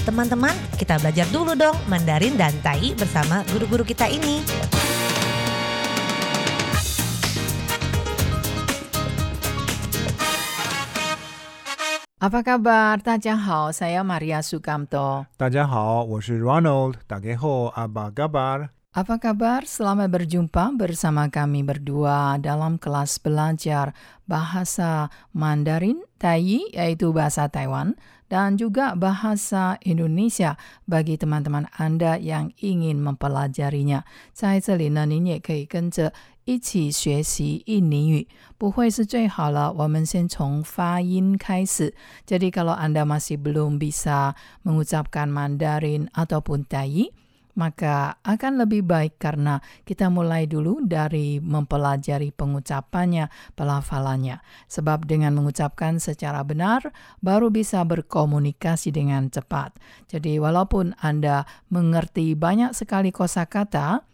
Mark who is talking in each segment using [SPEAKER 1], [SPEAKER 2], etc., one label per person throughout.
[SPEAKER 1] Teman-teman, kita belajar dulu dong Mandarin dan Tai bersama guru-guru kita ini.
[SPEAKER 2] Apa kabar? Tadjahau, saya Maria Sukamto.
[SPEAKER 3] Tadjahau, saya Ronald. Tageho, apa kabar?
[SPEAKER 2] Apa kabar? Selamat berjumpa bersama kami berdua dalam kelas belajar bahasa Mandarin Tai, yaitu bahasa Taiwan, dan juga bahasa Indonesia bagi teman-teman Anda yang ingin mempelajarinya. 在这里呢，您也可以跟着一起学习印尼语，不会是最好了。我们先从发音开始。Jadi kalau Anda masih belum bisa mengucapkan Mandarin ataupun Tai, maka akan lebih baik karena kita mulai dulu dari mempelajari pengucapannya, pelafalannya. Sebab dengan mengucapkan secara benar, baru bisa berkomunikasi dengan cepat. Jadi walaupun Anda mengerti banyak sekali kosakata,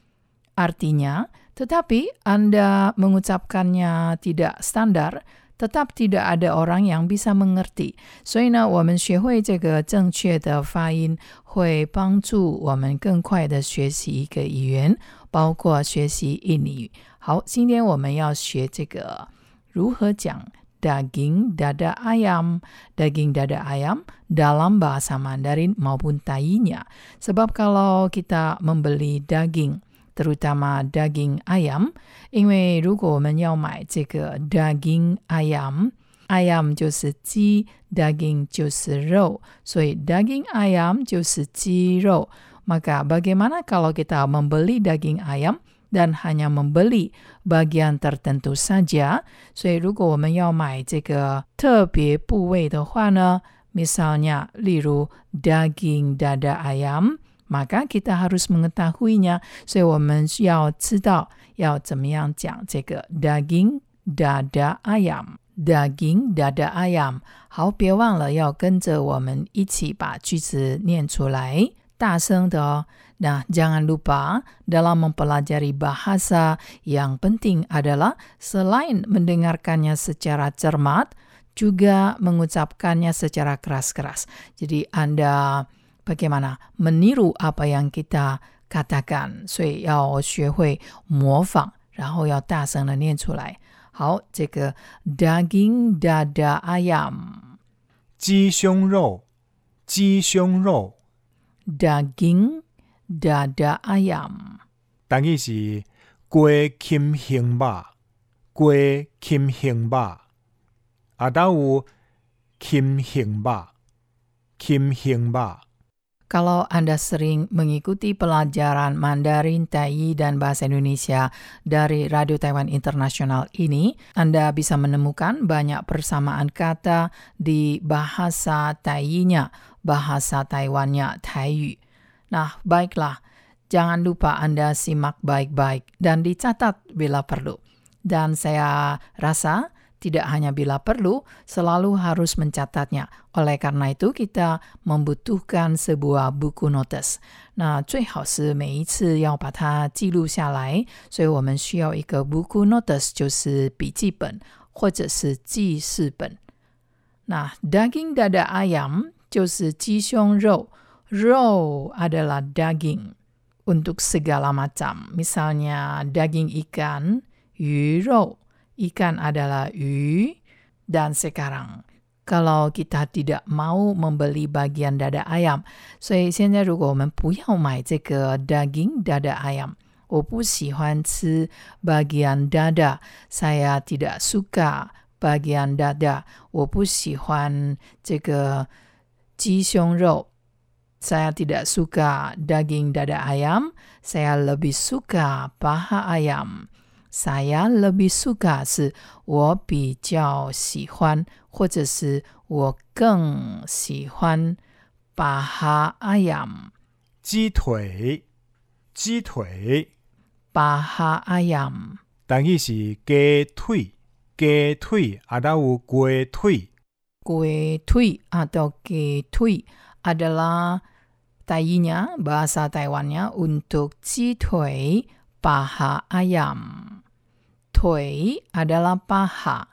[SPEAKER 2] artinya, tetapi Anda mengucapkannya tidak standar, tetap tidak ada orang yang bisa mengerti. 所以呢，我们学会这个正确的发音，会帮助我们更快的学习一个语言，包括学习印尼语。好，今天我们要学这个如何讲 daging dada ayam, daging dada ayam dalam bahasa Mandarin maupun Tainya. Sebab kalau kita membeli daging terutama daging ayam，因为如果我们要买这个 daging ayam，ayam 就是鸡，daging 就是肉，所以 daging ayam 就是鸡肉。Maka bagaimana kalau kita membeli daging ayam dan hanya membeli bagian tertentu saja？所以如果我们要买这个特别部位的话呢，misalnya 例如 daging dada ayam。 maka kita harus mengetahuinya. 所以我们要知道要怎么样讲这个 daging dada ayam。daging dada ayam。好，别忘了要跟着我们一起把句子念出来，大声的哦。Nah, jangan lupa dalam mempelajari bahasa yang penting adalah selain mendengarkannya secara cermat, juga mengucapkannya secara keras-keras. Jadi Anda bagaimana meniru apa yang kita katakan，所以要学会模仿，然后要大声的念出来。好，这个 daging dada ayam，
[SPEAKER 3] 鸡胸肉，鸡胸肉
[SPEAKER 2] ，daging dada ayam，
[SPEAKER 3] 等于是鸡禽胸肉，鸡禽胸肉，啊，当有禽胸肉，禽胸肉。
[SPEAKER 2] Kalau Anda sering mengikuti pelajaran Mandarin, Tai, dan Bahasa Indonesia dari Radio Taiwan Internasional ini, Anda bisa menemukan banyak persamaan kata di bahasa Tai-nya, bahasa Taiwannya, Taiyu. Nah, baiklah, jangan lupa Anda simak baik-baik dan dicatat bila perlu. Dan saya rasa tidak hanya bila perlu, selalu harus mencatatnya. Oleh karena itu, kita membutuhkan sebuah buku notes. 那最好是每一次要把它记录下来，所以我们需要一个 buku notes，就是笔记本或者是记事本。那 daging dada ayam 就是鸡胸肉，肉 adalah daging untuk segala macam. Misalnya daging ikan, 鱼肉。 ikan adalah yu, dan sekarang kalau kita tidak mau membeli bagian dada ayam，所以现在如果我们不要买这个 daging dada ayam，我不喜欢吃 bagian dada，saya tidak suka bagian dada，我不喜欢这个鸡胸肉。Saya tidak suka daging dada ayam, saya lebih suka paha ayam. Saya lebih suka 是我比较喜欢，或者是我更喜欢 paha ayam。
[SPEAKER 3] 鸡腿，鸡腿
[SPEAKER 2] ，paha ayam。
[SPEAKER 3] 等于是鸡腿，鸡腿啊，都有鸡腿。
[SPEAKER 2] Kue tui atau ke tui adalah tayinya bahasa Taiwannya untuk ji tui paha ayam. Tui adalah paha.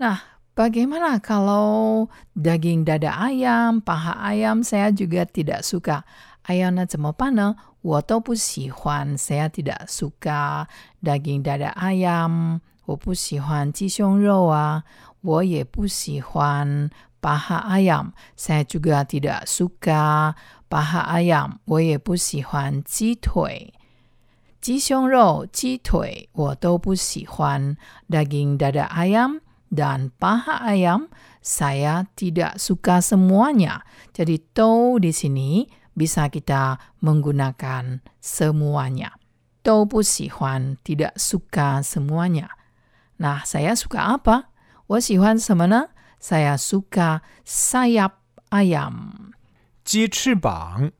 [SPEAKER 2] Nah, Bagaimana kalau daging dada ayam, paha ayam saya juga tidak suka. 哎呀，那怎么办呢？我都不喜欢，saya tidak suka daging dada ayam，我不喜欢鸡胸肉啊，我也不喜欢 paha ayam, saya juga tidak suka paha ayam，我也不喜欢鸡腿。 鸡胸肉、鸡腿我都不喜欢，daging dada ayam dan paha ayam saya tidak suka semuanya. Jadi to di sini bisa kita menggunakan semuanya. To huan tidak suka semuanya. Nah, saya suka apa? 我喜欢什么呢? Saya suka sayap ayam.
[SPEAKER 3] 鸡翅膀，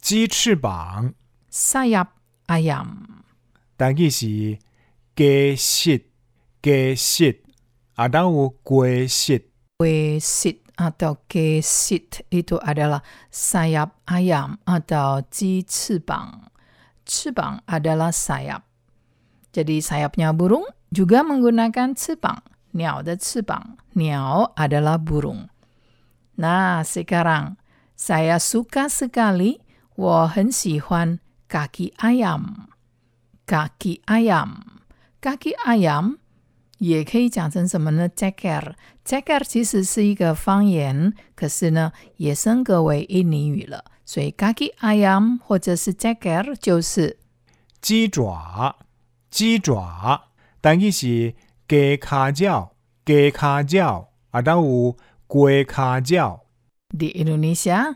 [SPEAKER 3] 鸡翅膀。
[SPEAKER 2] sayap ayam.
[SPEAKER 3] 但佢是鸡翅，鸡翅，啊，dan有鸡翅，
[SPEAKER 2] Kuesit atau kesit itu adalah sayap ayam atau ji cibang. Cibang adalah sayap. Jadi sayapnya burung juga menggunakan cibang. Niao de cibang. Niao adalah burung. Nah, sekarang saya suka sekali 我很喜欢 kaki ayam. Kaki ayam. Kaki ayam 也可以讲成什么呢？Jacker。Jacker 其实是一个方言，可是呢，也升格为印尼语了。所以 kaki ayam 或者是 Jacker 就是
[SPEAKER 3] 鸡爪，鸡爪，但佢是雞骹腳，雞骹腳，啊，dan 有龜骹腳。
[SPEAKER 2] di Indonesia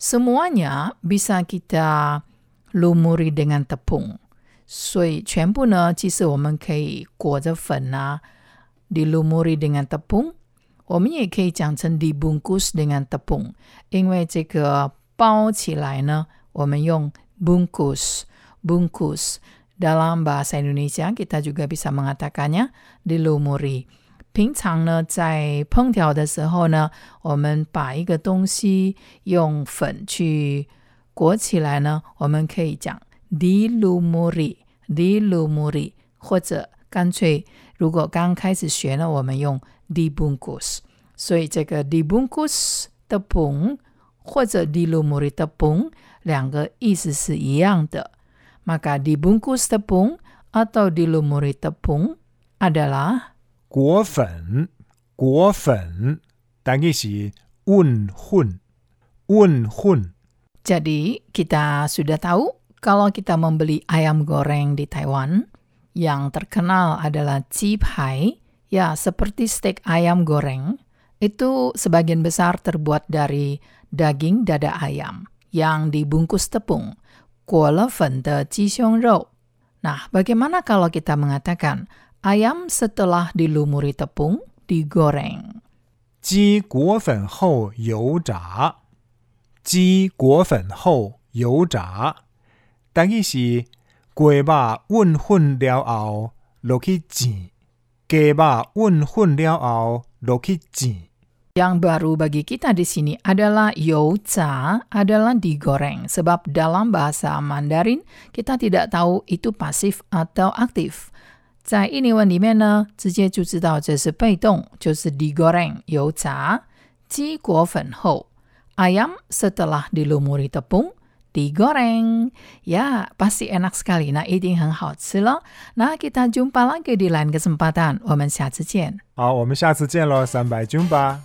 [SPEAKER 2] Semuanya bisa kita lumuri dengan tepung，所以全部呢，其实我们可以裹着粉啊，dilumuri dengan tepung。我们也可以讲成 dibungkus dengan tepung，因为这个包起来呢，我们用 bungkus bungkus。Dalam bahasa Indonesia kita juga bisa mengatakannya dilumuri。 平常呢，在烹调的时候呢，我们把一个东西用粉去裹起来呢，我们可以讲 dilumuri dilumuri，或者干脆如果刚开始学呢，我们用 dibungkus。所以这个 dibungkus tepung 或者 dilumuri tepung 两个意思是一样的。Maka dibungkus tepung atau dilumuri tepung adalah
[SPEAKER 3] 裹粉，裹粉，但佢是混混，混混。
[SPEAKER 2] Jadi kita sudah tahu kalau kita membeli ayam goreng di Taiwan, yang terkenal adalah pai, ya seperti steak ayam goreng, itu sebagian besar terbuat dari daging dada ayam yang dibungkus tepung, 裹了粉的鸡胸肉。Nah, bagaimana kalau kita mengatakan ayam setelah dilumuri tepung digoreng?
[SPEAKER 3] 鸡裹粉后油炸，鸡裹粉后油炸，但佢是鸡肉混混了后落去煎，鸡肉混混了后落去煎。
[SPEAKER 2] Yang baru bagi kita di sini adalah youca adalah digoreng sebab dalam bahasa Mandarin kita tidak tahu itu pasif atau aktif. 在印尼文里面呢，直接就知道这是被动，就是 digoreng 油炸。鸡裹粉后，ayam setelah dilumuri tepung digoreng. Ya, pasti enak sekali. Nah, 一定很好吃了。那 kita jumpa lagi di lain kesempatan. 我们下次见。
[SPEAKER 3] 好，我们下次见喽，三百军吧。